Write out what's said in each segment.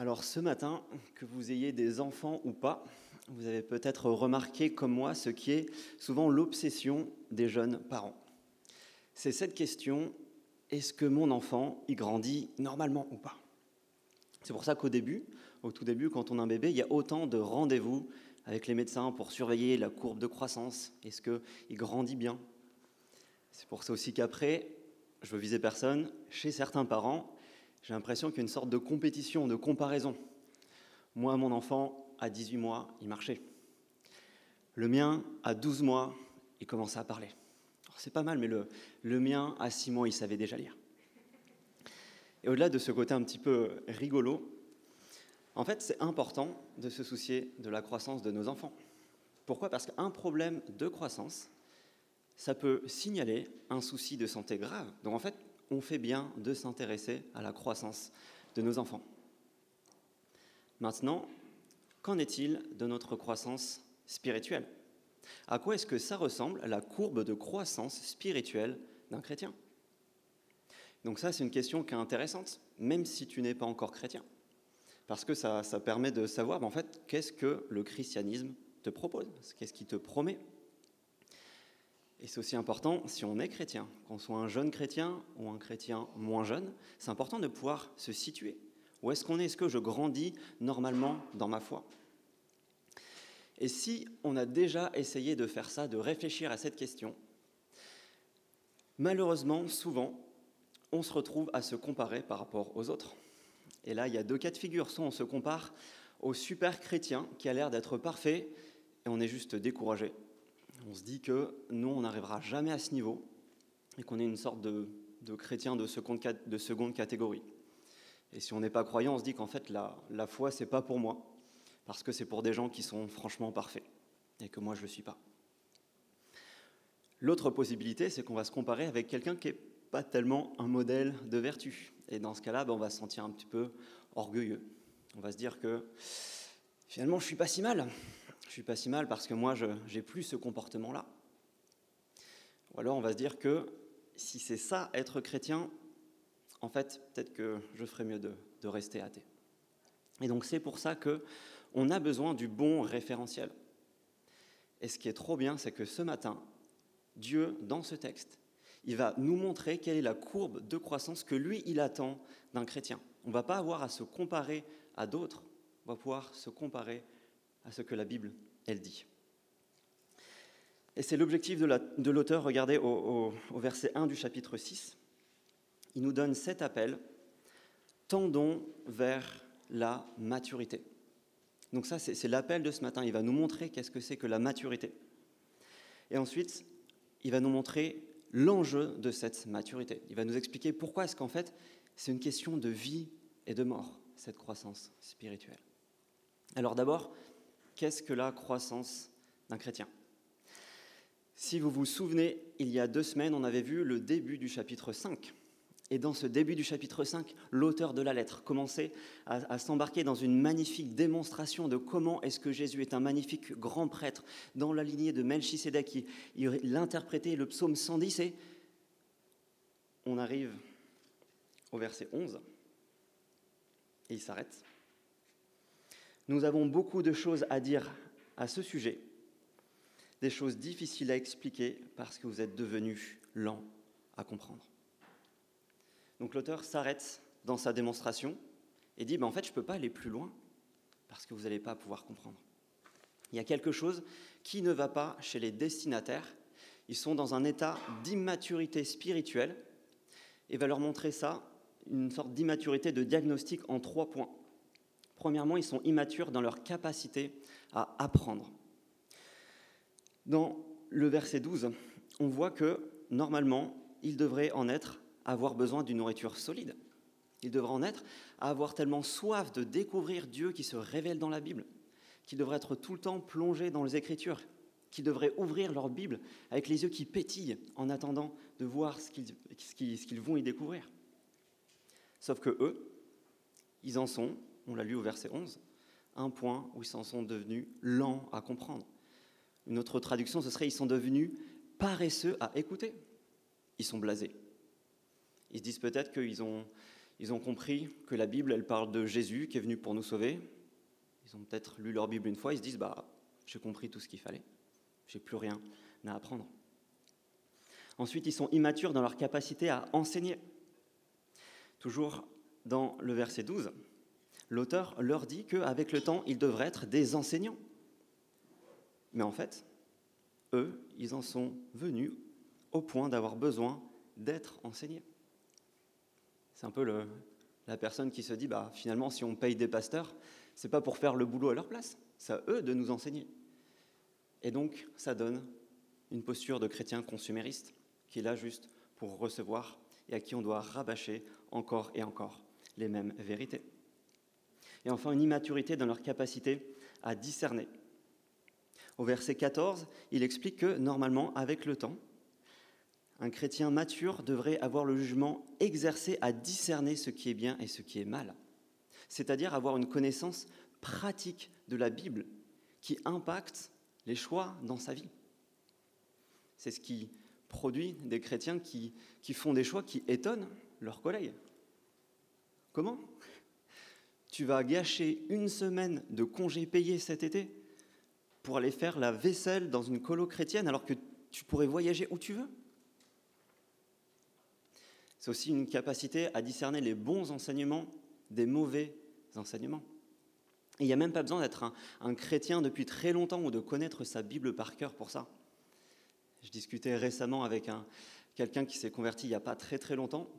Alors ce matin, que vous ayez des enfants ou pas, vous avez peut-être remarqué comme moi ce qui est souvent l'obsession des jeunes parents. C'est cette question, est-ce que mon enfant y grandit normalement ou pas? C'est pour ça qu'au début, au tout début, quand on a un bébé, il y a autant de rendez-vous avec les médecins pour surveiller la courbe de croissance. Est-ce qu'il grandit bien? C'est pour ça aussi qu'après, je veux viser personne, chez certains parents, j'ai l'impression qu'il y a une sorte de compétition, de comparaison. Moi, mon enfant, à 18 mois, il marchait. Le mien, à 12 mois, il commençait à parler. C'est pas mal, mais le, le mien, à 6 mois, il savait déjà lire. Et au-delà de ce côté un petit peu rigolo, en fait, c'est important de se soucier de la croissance de nos enfants. Pourquoi? Parce qu'un problème de croissance, ça peut signaler un souci de santé grave. Donc en fait, on fait bien de s'intéresser à la croissance de nos enfants. Maintenant, qu'en est-il de notre croissance spirituelle? À quoi est-ce que ça ressemble la courbe de croissance spirituelle d'un chrétien? Donc ça, c'est une question qui est intéressante, même si tu n'es pas encore chrétien, parce que ça, ça permet de savoir, en fait, qu'est-ce que le christianisme te propose, qu'est-ce qu'il te promet et c'est aussi important, si on est chrétien, qu'on soit un jeune chrétien ou un chrétien moins jeune, c'est important de pouvoir se situer. Où est-ce qu'on est? Est-ce que je grandis normalement dans ma foi? Et si on a déjà essayé de faire ça, de réfléchir à cette question, malheureusement, souvent, on se retrouve à se comparer par rapport aux autres. Et là, il y a deux cas de figure. Soit on se compare au super chrétien qui a l'air d'être parfait et on est juste découragé on se dit que nous, on n'arrivera jamais à ce niveau et qu'on est une sorte de, chrétien de seconde, de seconde, catégorie. Et si on n'est pas croyant, on se dit qu'en fait, la, la foi, c'est pas pour moi, parce que c'est pour des gens qui sont franchement parfaits et que moi, je ne le suis pas. L'autre possibilité, c'est qu'on va se comparer avec quelqu'un qui n'est pas tellement un modèle de vertu. Et dans ce cas-là, ben, on va se sentir un petit peu orgueilleux. On va se dire que finalement, je ne suis pas si mal je suis pas si mal parce que moi, je n'ai plus ce comportement-là. Ou alors on va se dire que si c'est ça, être chrétien, en fait, peut-être que je ferais mieux de, rester athée. Et donc c'est pour ça que on a besoin du bon référentiel. Et ce qui est trop bien, c'est que ce matin, Dieu, dans ce texte, il va nous montrer quelle est la courbe de croissance que lui, il attend d'un chrétien. On ne va pas avoir à se comparer à d'autres, on va pouvoir se comparer ce que la Bible, elle dit. Et c'est l'objectif de l'auteur, regardez au, au, verset 1 du chapitre 6. Il nous donne cet appel, tendons vers la maturité. Donc ça, c'est l'appel de ce matin. Il va nous montrer qu'est-ce que c'est que la maturité. Et ensuite, il va nous montrer l'enjeu de cette maturité. Il va nous expliquer pourquoi est-ce qu'en fait, c'est une question de vie et de mort, cette croissance spirituelle. Alors d'abord, qu'est-ce que la croissance d'un chrétien? Si vous vous souvenez, il y a deux semaines, on avait vu le début du chapitre 5. Et dans ce début du chapitre 5, l'auteur de la lettre commençait à, s'embarquer dans une magnifique démonstration de comment est-ce que Jésus est un magnifique grand prêtre dans la lignée de Melchisédek. Il interprétait le psaume 110 et on arrive au verset 11 et il s'arrête. Nous avons beaucoup de choses à dire à ce sujet, des choses difficiles à expliquer parce que vous êtes devenus lents à comprendre. Donc l'auteur s'arrête dans sa démonstration et dit, ben en fait, je ne peux pas aller plus loin parce que vous n'allez pas pouvoir comprendre. Il y a quelque chose qui ne va pas chez les destinataires. Ils sont dans un état d'immaturité spirituelle et va leur montrer ça, une sorte d'immaturité de diagnostic en trois points. Premièrement, ils sont immatures dans leur capacité à apprendre. Dans le verset 12, on voit que normalement, ils devraient en être avoir besoin d'une nourriture solide. Ils devraient en être à avoir tellement soif de découvrir Dieu qui se révèle dans la Bible, qu'ils devraient être tout le temps plongés dans les Écritures, qu'ils devraient ouvrir leur Bible avec les yeux qui pétillent en attendant de voir ce qu'ils vont y découvrir. Sauf que eux, ils en sont on l'a lu au verset 11, un point où ils s'en sont devenus lents à comprendre. Une autre traduction, ce serait ils sont devenus paresseux à écouter. Ils sont blasés. Ils se disent peut-être qu'ils ont, Ils ont compris que la Bible, elle parle de Jésus qui est venu pour nous sauver. Ils ont peut-être lu leur Bible une fois, ils se disent, bah, j'ai compris tout ce qu'il fallait. J'ai plus rien à apprendre. Ensuite, ils sont immatures dans leur capacité à enseigner. Toujours dans le verset 12, l'auteur leur dit qu'avec le temps, ils devraient être des enseignants. Mais en fait, eux, ils en sont venus au point d'avoir besoin d'être enseignés. C'est un peu la personne qui se dit, bah, finalement, si on paye des pasteurs, c'est pas pour faire le boulot à leur place, c'est à eux de nous enseigner. Et donc, ça donne une posture de chrétien consumériste, qui est là juste pour recevoir et à qui on doit rabâcher encore et encore les mêmes vérités. Et enfin, une immaturité dans leur capacité à discerner. Au verset 14, il explique que normalement, avec le temps, un chrétien mature devrait avoir le jugement exercé à discerner ce qui est bien et ce qui est mal, c'est-à-dire avoir une connaissance pratique de la Bible qui impacte les choix dans sa vie. C'est ce qui produit des chrétiens qui, qui font des choix qui étonnent leurs collègues. Comment? Tu vas gâcher une semaine de congés payés cet été pour aller faire la vaisselle dans une colo chrétienne alors que tu pourrais voyager où tu veux? C'est aussi une capacité à discerner les bons enseignements des mauvais enseignements. il n'y a même pas besoin d'être un, chrétien depuis très longtemps ou de connaître sa Bible par cœur pour ça. Je discutais récemment avec un, quelqu'un qui s'est converti il n'y a pas très très longtemps,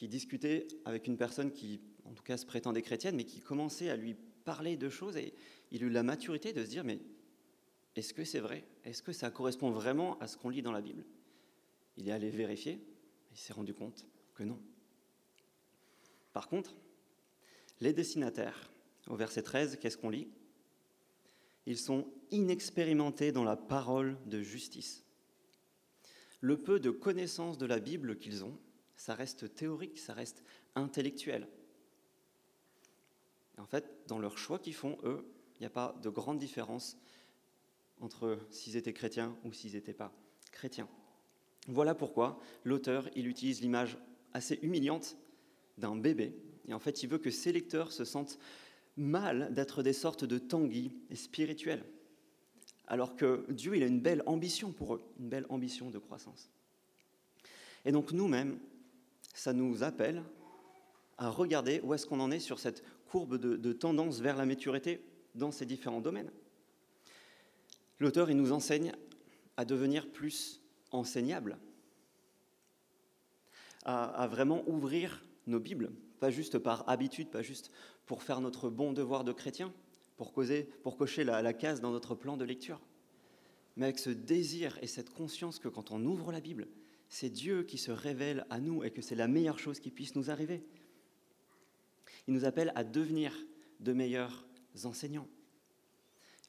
qui discutait avec une personne qui, en tout cas, se prétendait chrétienne, mais qui commençait à lui parler de choses et il a eu la maturité de se dire, mais est-ce que c'est vrai? Est-ce que ça correspond vraiment à ce qu'on lit dans la Bible? Il est allé vérifier il s'est rendu compte que non. Par contre, les destinataires, au verset 13, qu'est-ce qu'on lit? Ils sont inexpérimentés dans la parole de justice. Le peu de connaissances de la Bible qu'ils ont, ça reste théorique, ça reste intellectuel. en fait, dans leurs choix qu'ils font, eux, il n'y a pas de grande différence entre s'ils étaient chrétiens ou s'ils n'étaient pas chrétiens. Voilà pourquoi l'auteur, il utilise l'image assez humiliante d'un bébé. Et en fait, il veut que ses lecteurs se sentent mal d'être des sortes de tanguis spirituels. Alors que Dieu, il a une belle ambition pour eux, une belle ambition de croissance. Et donc nous-mêmes, ça nous appelle à regarder où est-ce qu'on en est sur cette courbe de, tendance vers la maturité dans ces différents domaines. L'auteur, il nous enseigne à devenir plus enseignable, à, vraiment ouvrir nos Bibles, pas juste par habitude, pas juste pour faire notre bon devoir de chrétien, pour, cocher la case dans notre plan de lecture, mais avec ce désir et cette conscience que quand on ouvre la Bible, c'est Dieu qui se révèle à nous et que c'est la meilleure chose qui puisse nous arriver. Il nous appelle à devenir de meilleurs enseignants.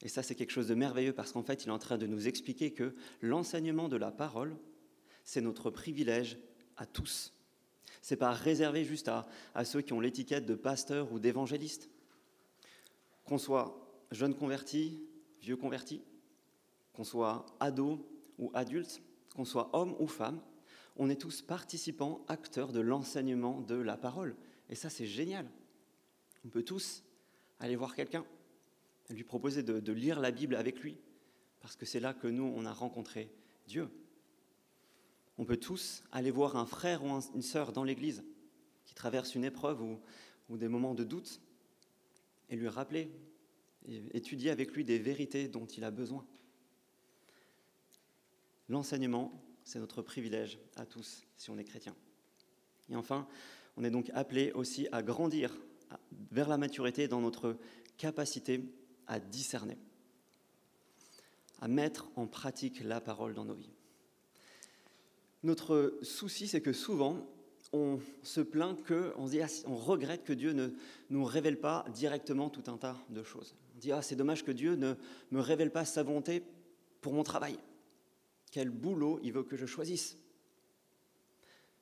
Et ça, c'est quelque chose de merveilleux parce qu'en fait, il est en train de nous expliquer que l'enseignement de la parole, c'est notre privilège à tous. C'est pas réservé juste à, à ceux qui ont l'étiquette de pasteur ou d'évangéliste. Qu'on soit jeune converti, vieux converti, qu'on soit ado ou adulte, qu'on soit homme ou femme, on est tous participants, acteurs de l'enseignement de la parole. Et ça, c'est génial. On peut tous aller voir quelqu'un, lui proposer de, lire la Bible avec lui, parce que c'est là que nous, on a rencontré Dieu. On peut tous aller voir un frère ou une sœur dans l'Église qui traverse une épreuve ou, des moments de doute et lui rappeler, étudier avec lui des vérités dont il a besoin. L'enseignement, c'est notre privilège à tous si on est chrétien. Et enfin, on est donc appelé aussi à grandir vers la maturité dans notre capacité à discerner, à mettre en pratique la parole dans nos vies. Notre souci, c'est que souvent, on se plaint que, on, dit, ah, on regrette que Dieu ne nous révèle pas directement tout un tas de choses. On dit, ah, c'est dommage que Dieu ne me révèle pas sa volonté pour mon travail. Quel boulot il veut que je choisisse.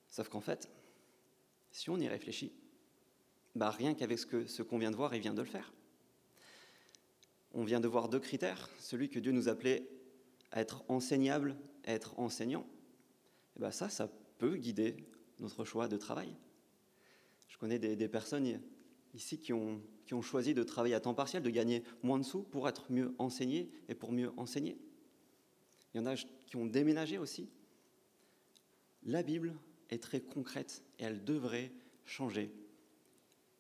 Sauf qu'en fait, si on y réfléchit, bah rien qu'avec ce ce qu'on vient de voir, il vient de le faire on vient de voir deux critères. Celui que Dieu nous appelait à être enseignable, à être enseignant. Et bien ça, ça peut guider notre choix de travail. connais des, personnes ici qui ont, qui ont choisi de travailler à temps partiel, de gagner moins de sous pour être mieux enseignés et pour mieux enseigner. Il y en a qui ont déménagé aussi. La Bible est très concrète et elle devrait changer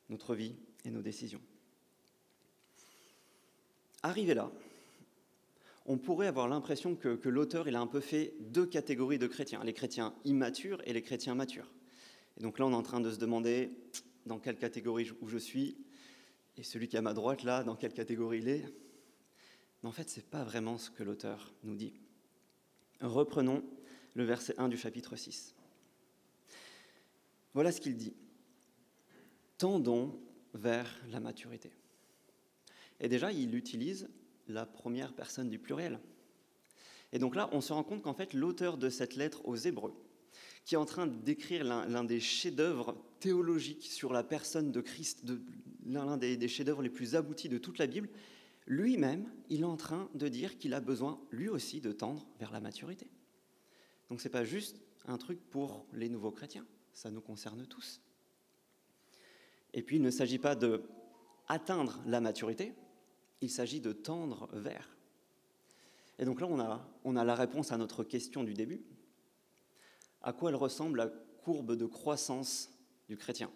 notre vie et nos décisions. Arrivé là, on pourrait avoir l'impression que, l'auteur a un peu fait deux catégories de chrétiens, les chrétiens immatures et les chrétiens matures. Et donc là, on est en train de se demander dans quelle catégorie où je suis, et celui qui est à ma droite là, dans quelle catégorie il est. Mais en fait, ce n'est pas vraiment ce que l'auteur nous dit. Reprenons le verset 1 du chapitre 6. Voilà ce qu'il dit. Tendons vers la maturité. Et déjà, il utilise la première personne du pluriel. Et donc là, on se rend compte qu'en fait, l'auteur de cette lettre aux Hébreux, qui est en train d'écrire l'un des chefs-d'œuvre théologiques sur la personne de Christ, l'un des, des chefs-d'œuvre les plus aboutis de toute la Bible, lui-même, il est en train de dire qu'il a besoin, lui aussi, de tendre vers la maturité. Donc ce n'est pas juste un truc pour les nouveaux chrétiens, ça nous concerne tous. Et puis il ne s'agit pas de atteindre la maturité, il s'agit de tendre vers. Et donc là, on a, on a la réponse à notre question du début. À quoi elle ressemble la courbe de croissance du chrétien?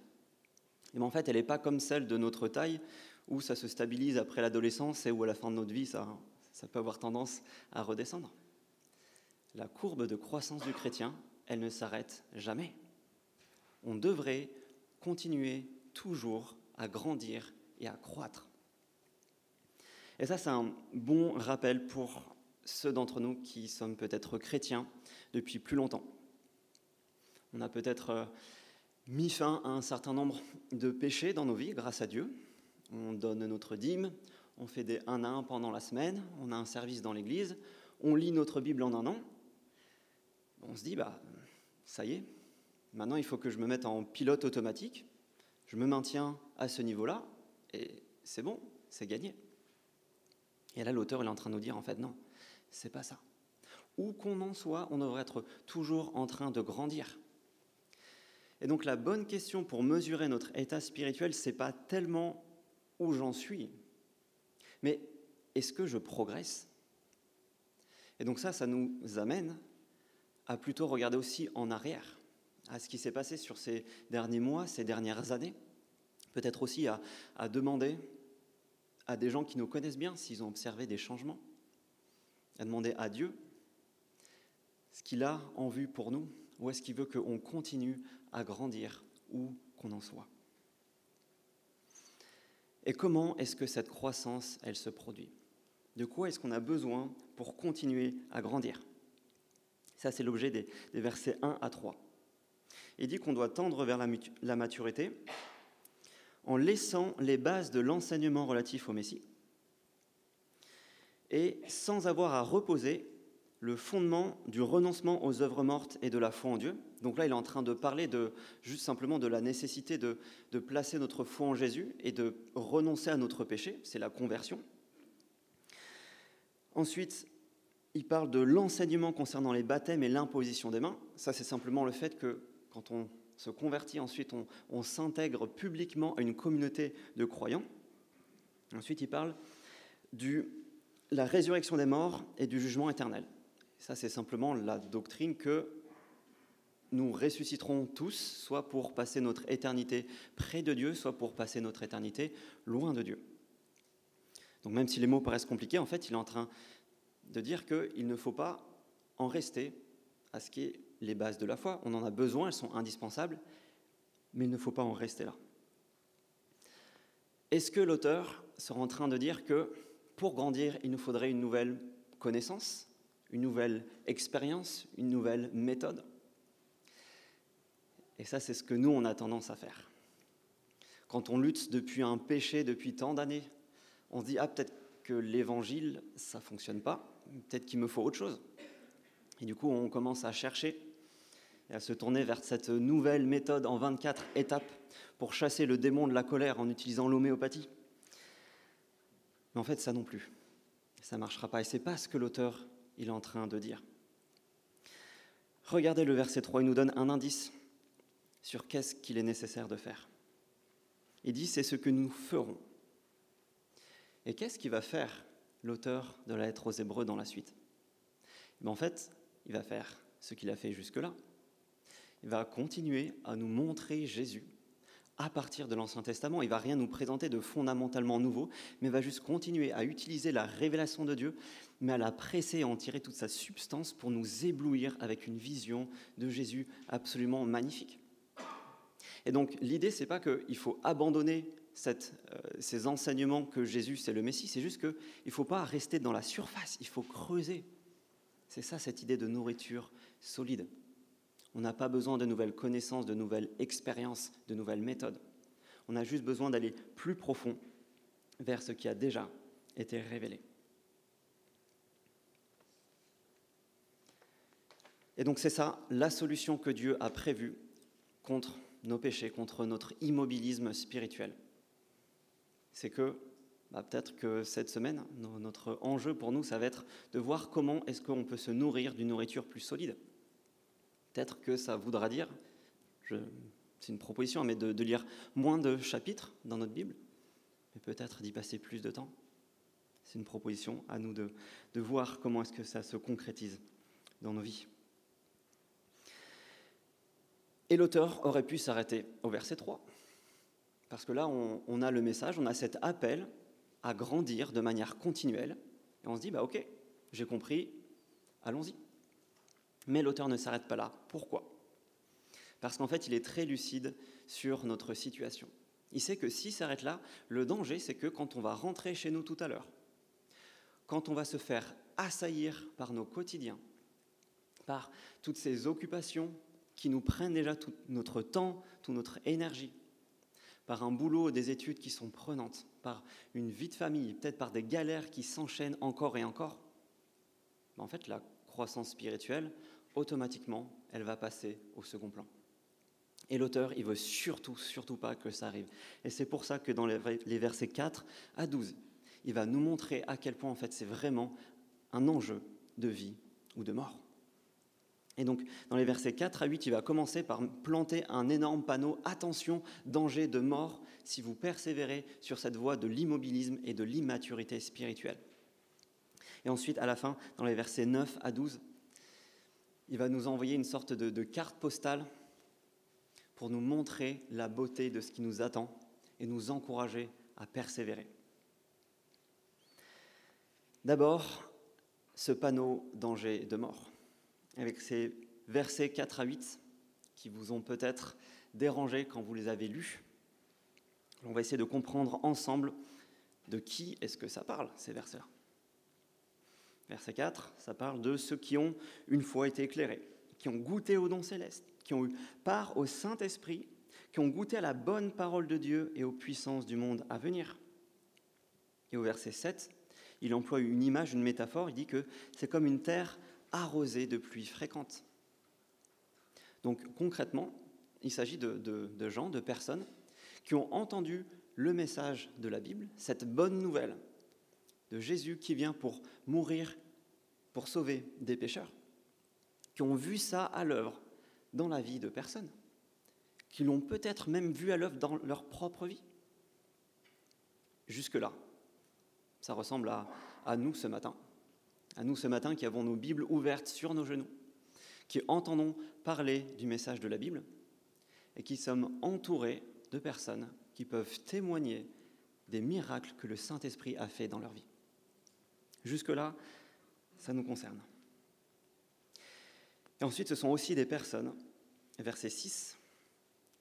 Et bien en fait, elle n'est pas comme celle de notre taille, où ça se stabilise après l'adolescence et où à la fin de notre vie, ça, peut avoir tendance à redescendre. La courbe de croissance du chrétien, elle ne s'arrête jamais. On devrait continuer toujours à grandir et à croître. Et ça, c'est un bon rappel pour ceux d'entre nous qui sommes peut-être chrétiens depuis plus longtemps. On a peut-être euh, mis fin à un certain nombre de péchés dans nos vies grâce à Dieu. On donne notre dîme, on fait des un à un pendant la semaine, on a un service dans l'église, on lit notre Bible en un an. On se dit, bah, ça y est, maintenant il faut que je me mette en pilote automatique, je me maintiens à ce niveau-là, et c'est bon, c'est gagné. Et là, l'auteur est en train de nous dire, en fait, non, c'est pas ça. Où qu'on en soit, on devrait être toujours en train de grandir. Et donc la bonne question pour mesurer notre état spirituel, c'est pas tellement où j'en suis, mais est-ce que je progresse? Et donc ça, ça nous amène à plutôt regarder aussi en arrière, à ce qui s'est passé sur ces derniers mois, ces dernières années, peut-être aussi à, demander à des gens qui nous connaissent bien s'ils ont observé des changements, à demander à Dieu ce qu'il a en vue pour nous, ou est-ce qu'il veut qu'on continue à grandir où qu'on en soit? Et comment est-ce que cette croissance, elle se produit? De quoi est-ce qu'on a besoin pour continuer à grandir? Ça, c'est l'objet des, versets 1 à 3. Il dit qu'on doit tendre vers la maturité en laissant les bases de l'enseignement relatif au Messie et sans avoir à reposer le fondement du renoncement aux œuvres mortes et de la foi en Dieu. Donc là, il est en train de parler de, juste simplement de la nécessité de, de placer notre foi en Jésus et de renoncer à notre péché, c'est la conversion. Ensuite, il parle de l'enseignement concernant les baptêmes et l'imposition des mains. Ça, c'est simplement le fait que quand on se convertit, ensuite on, s'intègre publiquement à une communauté de croyants. Ensuite, il parle de la résurrection des morts et du jugement éternel. Ça, c'est simplement la doctrine que nous ressusciterons tous, soit pour passer notre éternité près de Dieu, soit pour passer notre éternité loin de Dieu. Donc même si les mots paraissent compliqués, en fait, il est en train de dire qu'il ne faut pas en rester à ce qui est les bases de la foi. On en a besoin, elles sont indispensables, mais il ne faut pas en rester là. Est-ce que l'auteur sera en train de dire que pour grandir, il nous faudrait une nouvelle connaissance, une nouvelle expérience, une nouvelle méthode Et ça, c'est ce que nous, on a tendance à faire. Quand on lutte depuis un péché depuis tant d'années, on se dit, ah peut-être que l'évangile, ça ne fonctionne pas, peut-être qu'il me faut autre chose. Et du coup, on commence à chercher et à se tourner vers cette nouvelle méthode en 24 étapes pour chasser le démon de la colère en utilisant l'homéopathie. Mais en fait, ça non plus. Ça ne marchera pas. Et ce n'est pas ce que l'auteur est en train de dire. Regardez le verset 3, il nous donne un indice sur qu'est-ce qu'il est nécessaire de faire. Il dit c'est ce que nous ferons. Et qu'est-ce qu'il va faire l'auteur de la lettre aux Hébreux dans la suite? Eh En fait, il va faire ce qu'il a fait jusque-là. Il va continuer à nous montrer Jésus à partir de l'Ancien Testament. Il va rien nous présenter de fondamentalement nouveau, mais va juste continuer à utiliser la révélation de Dieu, mais à la presser et en tirer toute sa substance pour nous éblouir avec une vision de Jésus absolument magnifique. Et donc l'idée, c'est pas qu'il faut abandonner euh, ces enseignements que Jésus c'est le Messie, c'est juste qu'il ne faut pas rester dans la surface, il faut creuser. C'est ça cette idée de nourriture solide. On n'a pas besoin de nouvelles connaissances, de nouvelles expériences, de nouvelles méthodes. On a juste besoin d'aller plus profond vers ce qui a déjà été révélé. Et donc c'est ça la solution que Dieu a prévue contre nos péchés, contre notre immobilisme spirituel. C'est que bah, peut-être que cette semaine, notre enjeu pour nous, ça va être de voir comment est-ce qu'on peut se nourrir d'une nourriture plus solide. Peut-être que ça voudra dire, c'est une proposition, mais de, lire moins de chapitres dans notre Bible, mais peut-être d'y passer plus de temps. C'est une proposition à nous de, voir comment est-ce que ça se concrétise dans nos vies. Et l'auteur aurait pu s'arrêter au verset 3. Parce que là, on, on, a le message, on a cet appel à grandir de manière continuelle. Et on se dit, bah ok, j'ai compris, allons-y. Mais l'auteur ne s'arrête pas là. Pourquoi? Parce qu'en fait, il est très lucide sur notre situation. Il sait que s'il s'arrête là, le danger, c'est que quand on va rentrer chez nous tout à l'heure, quand on va se faire assaillir par nos quotidiens, par toutes ces occupations qui nous prennent déjà tout notre temps, toute notre énergie, par un boulot, des études qui sont prenantes, par une vie de famille, peut-être par des galères qui s'enchaînent encore et encore, ben, en fait, la croissance spirituelle, automatiquement, elle va passer au second plan. Et l'auteur, il veut surtout, surtout pas que ça arrive. Et c'est pour ça que dans les versets 4 à 12, il va nous montrer à quel point, en fait, c'est vraiment un enjeu de vie ou de mort. Et donc, dans les versets 4 à 8, il va commencer par planter un énorme panneau Attention, danger de mort si vous persévérez sur cette voie de l'immobilisme et de l'immaturité spirituelle. Et ensuite, à la fin, dans les versets 9 à 12, il va nous envoyer une sorte de, carte postale pour nous montrer la beauté de ce qui nous attend et nous encourager à persévérer. D'abord, ce panneau danger de mort, avec ces versets 4 à 8 qui vous ont peut-être dérangé quand vous les avez lus. On va essayer de comprendre ensemble de qui est-ce que ça parle, ces versets-là. Verset 4, ça parle de ceux qui ont une fois été éclairés, qui ont goûté au don céleste, qui ont eu part au Saint-Esprit, qui ont goûté à la bonne parole de Dieu et aux puissances du monde à venir. Et au verset 7, il emploie une image, une métaphore, il dit que c'est comme une terre arrosée de pluie fréquente. Donc concrètement, il s'agit de gens, de personnes qui ont entendu le message de la Bible, cette bonne nouvelle, de Jésus qui vient pour mourir, pour sauver des pécheurs, qui ont vu ça à l'œuvre dans la vie de personnes, qui l'ont peut-être même vu à l'œuvre dans leur propre vie. Jusque-là, ça ressemble à, nous ce matin, à nous ce matin qui avons nos Bibles ouvertes sur nos genoux, qui entendons parler du message de la Bible et qui sommes entourés de personnes qui peuvent témoigner des miracles que le Saint-Esprit a fait dans leur vie. Jusque-là, ça nous concerne. Et ensuite, ce sont aussi des personnes, verset 6,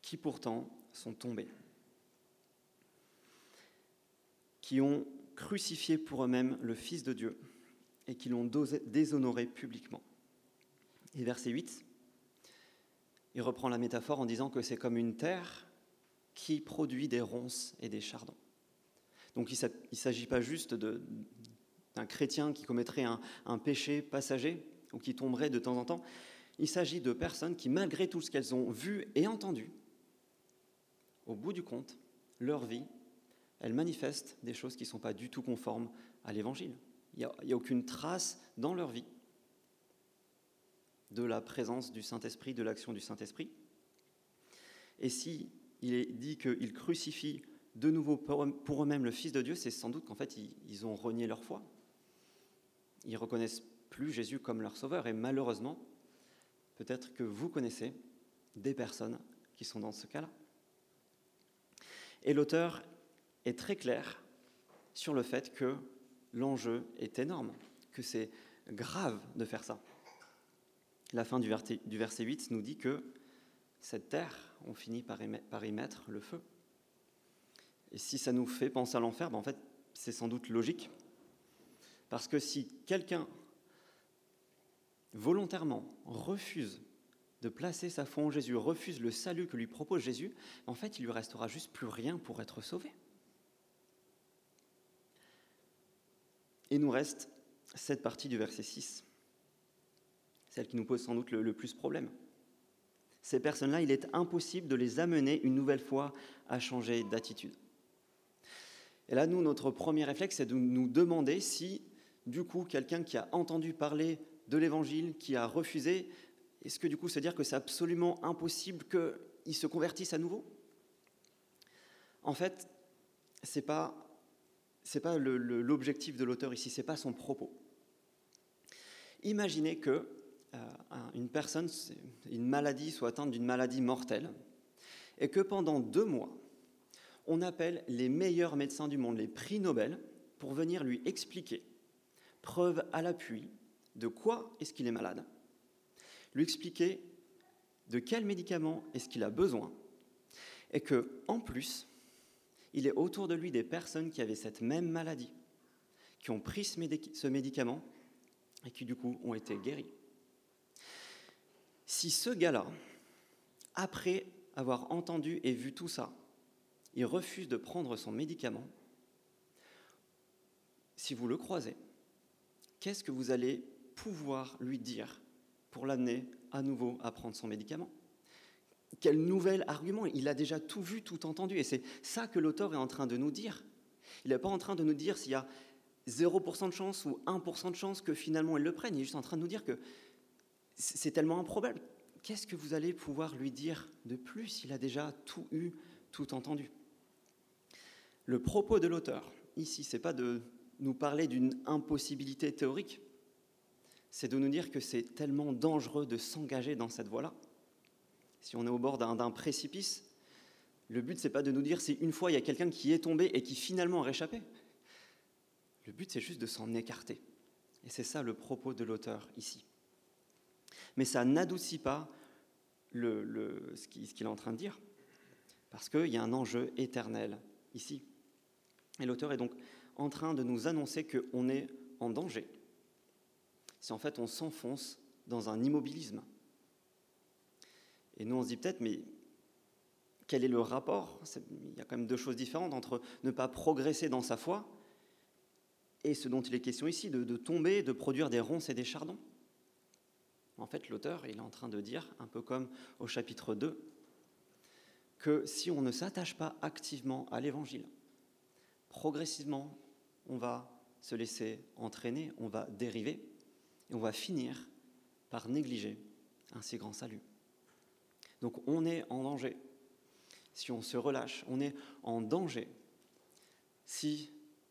qui pourtant sont tombées, qui ont crucifié pour eux-mêmes le Fils de Dieu et qui l'ont déshonoré publiquement. Et verset 8, il reprend la métaphore en disant que c'est comme une terre qui produit des ronces et des chardons. Donc il ne s'agit pas juste de, d'un chrétien qui commettrait un, péché passager ou qui tomberait de temps en temps. Il s'agit de personnes qui, malgré tout ce qu'elles ont vu et entendu, au bout du compte, leur vie, elles manifestent des choses qui ne sont pas du tout conformes à l'Évangile. Il n'y a, aucune trace dans leur vie de la présence du Saint-Esprit, de l'action du Saint-Esprit. Et si il est dit qu'il crucifie de nouveau pour eux-mêmes le Fils de Dieu, c'est sans doute qu'en fait, ils ont renié leur foi. Ils reconnaissent plus Jésus comme leur sauveur. Et malheureusement, peut-être que vous connaissez des personnes qui sont dans ce cas-là. Et l'auteur est très clair sur le fait que l'enjeu est énorme, que c'est grave de faire ça. La fin du verset, du verset 8 nous dit que cette terre, on finit par y, mettre le feu. Et si ça nous fait penser à l'enfer, ben en fait, c'est sans doute logique. Parce que si quelqu'un volontairement refuse de placer sa foi en Jésus, refuse le salut que lui propose Jésus, en fait, il lui restera juste plus rien pour être sauvé. Et nous reste cette partie du verset 6, celle qui nous pose sans doute le, le plus problème. Ces personnes-là, il est impossible de les amener une nouvelle fois à changer d'attitude. Et là, nous, notre premier réflexe, c'est de nous demander si, du coup, quelqu'un qui a entendu parler de l'Évangile, qui a refusé, est-ce que du coup, se dire que c'est absolument impossible qu'il se convertisse à nouveau? En fait, ce n'est pas, pas l'objectif de l'auteur ici, ce n'est pas son propos. Imaginez que euh, une personne, une maladie, soit atteinte d'une maladie mortelle, et que pendant deux mois, on appelle les meilleurs médecins du monde, les prix Nobel, pour venir lui expliquer, preuve à l'appui, de quoi est-ce qu'il est malade, lui expliquer de quel médicament est-ce qu'il a besoin, et que, en plus, il est autour de lui des personnes qui avaient cette même maladie, qui ont pris ce, médicament et qui, du coup, ont été guéris. Si ce gars-là, après avoir entendu et vu tout ça, il refuse de prendre son médicament, si vous le croisez, qu'est-ce que vous allez pouvoir lui dire pour l'amener à nouveau à prendre son médicament? Quel nouvel argument? Il a déjà tout vu, tout entendu. Et c'est ça que l'auteur est en train de nous dire. Il n'est pas en train de nous dire s'il y a 0% de chance ou 1% de chance que finalement il le prenne. Il est juste en train de nous dire que c'est tellement improbable. Qu'est-ce que vous allez pouvoir lui dire de plus? Il a déjà tout eu, tout entendu. Le propos de l'auteur, ici, c'est pas de nous parler d'une impossibilité théorique, c'est de nous dire que c'est tellement dangereux de s'engager dans cette voie-là. Si on est au bord d'un précipice, le but, c'est pas de nous dire si une fois il y a quelqu'un qui est tombé et qui finalement a réchappé. Le but, c'est juste de s'en écarter. Et c'est ça le propos de l'auteur ici. Mais ça n'adoucit pas ce qu'il est en train de dire, parce qu'il y a un enjeu éternel ici. Et l'auteur est donc en train de nous annoncer qu'on est en danger. Si en fait on s'enfonce dans un immobilisme. Et nous on se dit peut-être, mais quel est le rapport? Il y a quand même deux choses différentes entre ne pas progresser dans sa foi et ce dont il est question ici, de, de tomber, de produire des ronces et des chardons. En fait, l'auteur, il est en train de dire, un peu comme au chapitre 2, que si on ne s'attache pas activement à l'Évangile, progressivement, on va se laisser entraîner, on va dériver, et on va finir par négliger un si grand salut. Donc on est en danger. Si on se relâche, on est en danger. S'il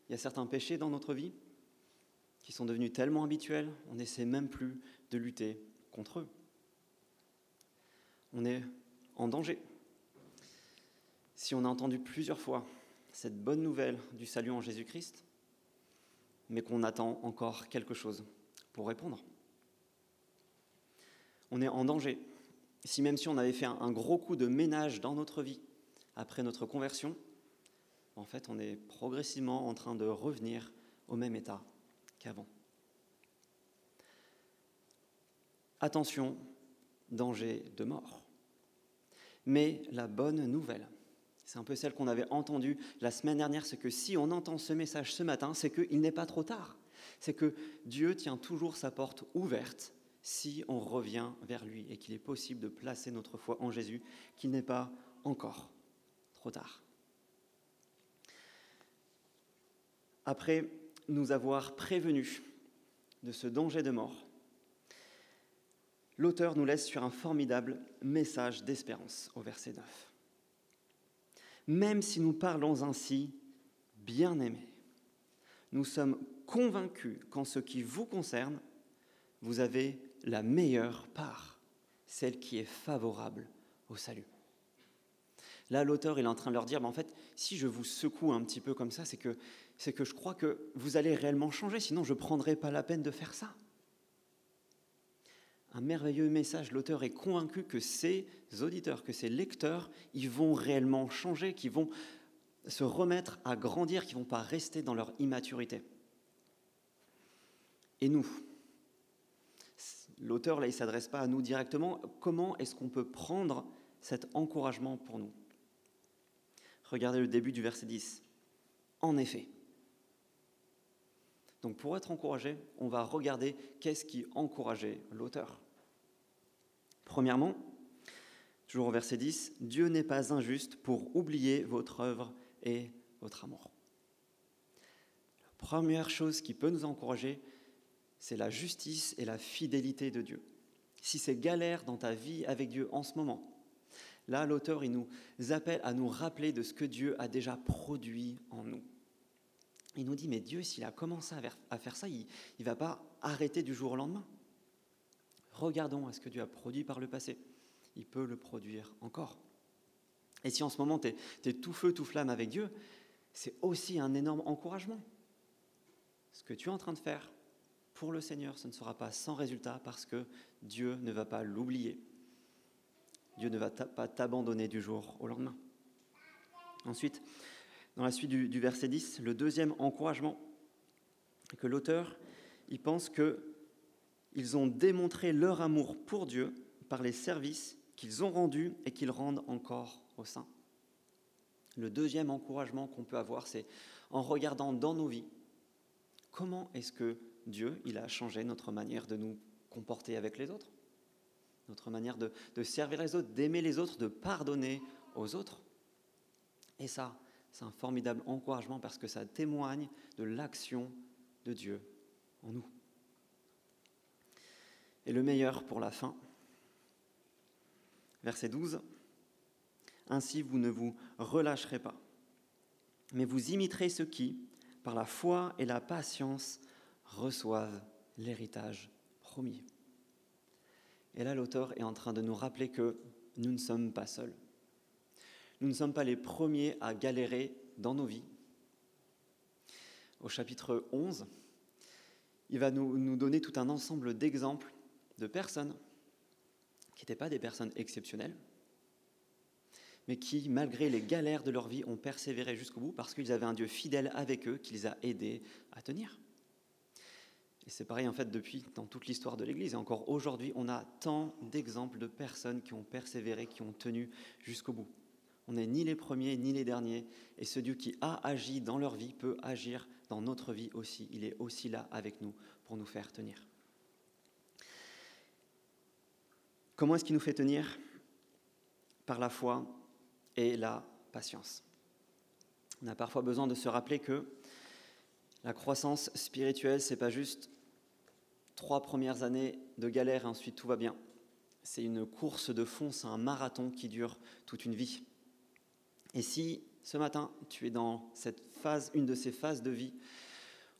y a certains péchés dans notre vie qui sont devenus tellement habituels, on n'essaie même plus de lutter contre eux. On est en danger. Si on a entendu plusieurs fois cette bonne nouvelle du salut en Jésus-Christ, mais qu'on attend encore quelque chose pour répondre. On est en danger. Si même si on avait fait un, gros coup de ménage dans notre vie après notre conversion, en fait, on est progressivement en train de revenir au même état qu'avant. Attention, danger de mort. Mais la bonne nouvelle, c'est un peu celle qu'on avait entendue la semaine dernière, c'est que si on entend ce message ce matin, c'est qu'il n'est pas trop tard. C'est que Dieu tient toujours sa porte ouverte si on revient vers lui et qu'il est possible de placer notre foi en Jésus, qu'il n'est pas encore trop tard. Après nous avoir prévenus de ce danger de mort, l'auteur nous laisse sur un formidable message d'espérance au verset 9. Même si nous parlons ainsi, bien-aimés, nous sommes convaincus qu'en ce qui vous concerne, vous avez la meilleure part, celle qui est favorable au salut. Là, l'auteur est en train de leur dire, mais en fait, si je vous secoue un petit peu comme ça, c'est que, c'est que je crois que vous allez réellement changer, sinon je ne prendrai pas la peine de faire ça. Un merveilleux message, l'auteur est convaincu que ses auditeurs, que ses lecteurs, ils vont réellement changer, qu'ils vont se remettre à grandir, qu'ils ne vont pas rester dans leur immaturité. Et nous, l'auteur, là, il ne s'adresse pas à nous directement. Comment est-ce qu'on peut prendre cet encouragement pour nous? Regardez le début du verset 10. En effet. Donc pour être encouragé, on va regarder qu'est-ce qui encourageait l'auteur. Premièrement, toujours au verset 10, Dieu n'est pas injuste pour oublier votre œuvre et votre amour. La première chose qui peut nous encourager, c'est la justice et la fidélité de Dieu. Si c'est galère dans ta vie avec Dieu en ce moment, là, l'auteur, il nous appelle à nous rappeler de ce que Dieu a déjà produit en nous. Il nous dit, mais Dieu, s'il a commencé à faire ça, il ne va pas arrêter du jour au lendemain. Regardons à ce que Dieu a produit par le passé. Il peut le produire encore. Et si en ce moment tu es, tout feu, tout flamme avec Dieu, c'est aussi un énorme encouragement. Ce que tu es en train de faire, pour le Seigneur, ce ne sera pas sans résultat parce que Dieu ne va pas l'oublier. Dieu ne va pas t'abandonner du jour au lendemain. Ensuite, dans la suite du, du verset 10, le deuxième encouragement, que l'auteur, il pense que ils ont démontré leur amour pour Dieu par les services qu'ils ont rendus et qu'ils rendent encore au sein. Le deuxième encouragement qu'on peut avoir, c'est en regardant dans nos vies, comment est-ce que Dieu, il a changé notre manière de nous comporter avec les autres, notre manière de, servir les autres, d'aimer les autres, de pardonner aux autres? Et ça, c'est un formidable encouragement parce que ça témoigne de l'action de Dieu en nous. Et le meilleur pour la fin, verset 12, Ainsi vous ne vous relâcherez pas, mais vous imiterez ceux qui, par la foi et la patience, reçoivent l'héritage promis. Et là, l'auteur est en train de nous rappeler que nous ne sommes pas seuls. Nous ne sommes pas les premiers à galérer dans nos vies. Au chapitre 11, il va nous, nous donner tout un ensemble d'exemples de personnes qui n'étaient pas des personnes exceptionnelles, mais qui, malgré les galères de leur vie, ont persévéré jusqu'au bout parce qu'ils avaient un Dieu fidèle avec eux qui les a aidés à tenir. Et c'est pareil en fait depuis dans toute l'histoire de l'Église. Et encore aujourd'hui, on a tant d'exemples de personnes qui ont persévéré, qui ont tenu jusqu'au bout. On n'est ni les premiers ni les derniers. Et ce Dieu qui a agi dans leur vie peut agir dans notre vie aussi. Il est aussi là avec nous pour nous faire tenir. Comment est-ce qu'il nous fait tenir Par la foi et la patience? On a parfois besoin de se rappeler que la croissance spirituelle, c'est pas juste trois premières années de galère et ensuite tout va bien. C'est une course de fond, c'est un marathon qui dure toute une vie. Et si ce matin tu es dans cette phase, une de ces phases de vie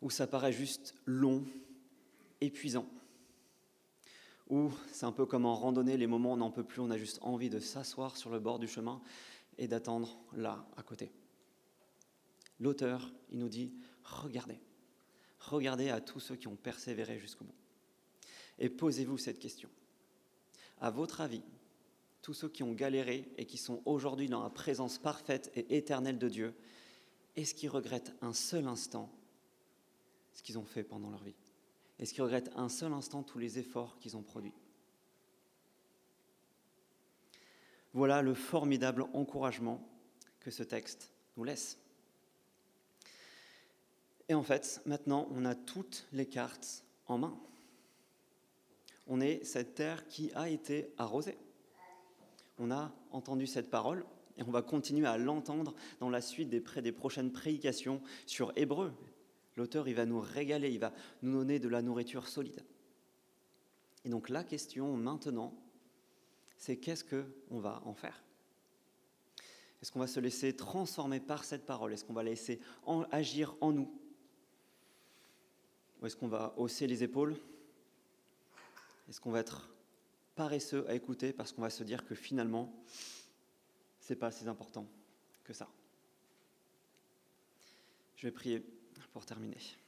où ça paraît juste long, épuisant, ou c'est un peu comme en randonnée, les moments où on n'en peut plus, on a juste envie de s'asseoir sur le bord du chemin et d'attendre là, à côté. L'auteur, il nous dit, regardez, regardez à tous ceux qui ont persévéré jusqu'au bout. Et posez-vous cette question. À votre avis, tous ceux qui ont galéré et qui sont aujourd'hui dans la présence parfaite et éternelle de Dieu, est-ce qu'ils regrettent un seul instant ce qu'ils ont fait pendant leur vie? Est-ce qu'ils regrettent un seul instant tous les efforts qu'ils ont produits Voilà le formidable encouragement que ce texte nous laisse. Et en fait, maintenant, on a toutes les cartes en main. On est cette terre qui a été arrosée. On a entendu cette parole et on va continuer à l'entendre dans la suite des, des prochaines prédications sur Hébreu. L'auteur, il va nous régaler, il va nous donner de la nourriture solide. Et donc la question maintenant, c'est qu'est-ce qu'on va en faire? Est-ce qu'on va se laisser transformer par cette parole? Est-ce qu'on va laisser agir en nous? Ou est-ce qu'on va hausser les épaules? Est-ce qu'on va être paresseux à écouter parce qu'on va se dire que finalement, c'est pas si important que ça? Je vais prier pour terminer.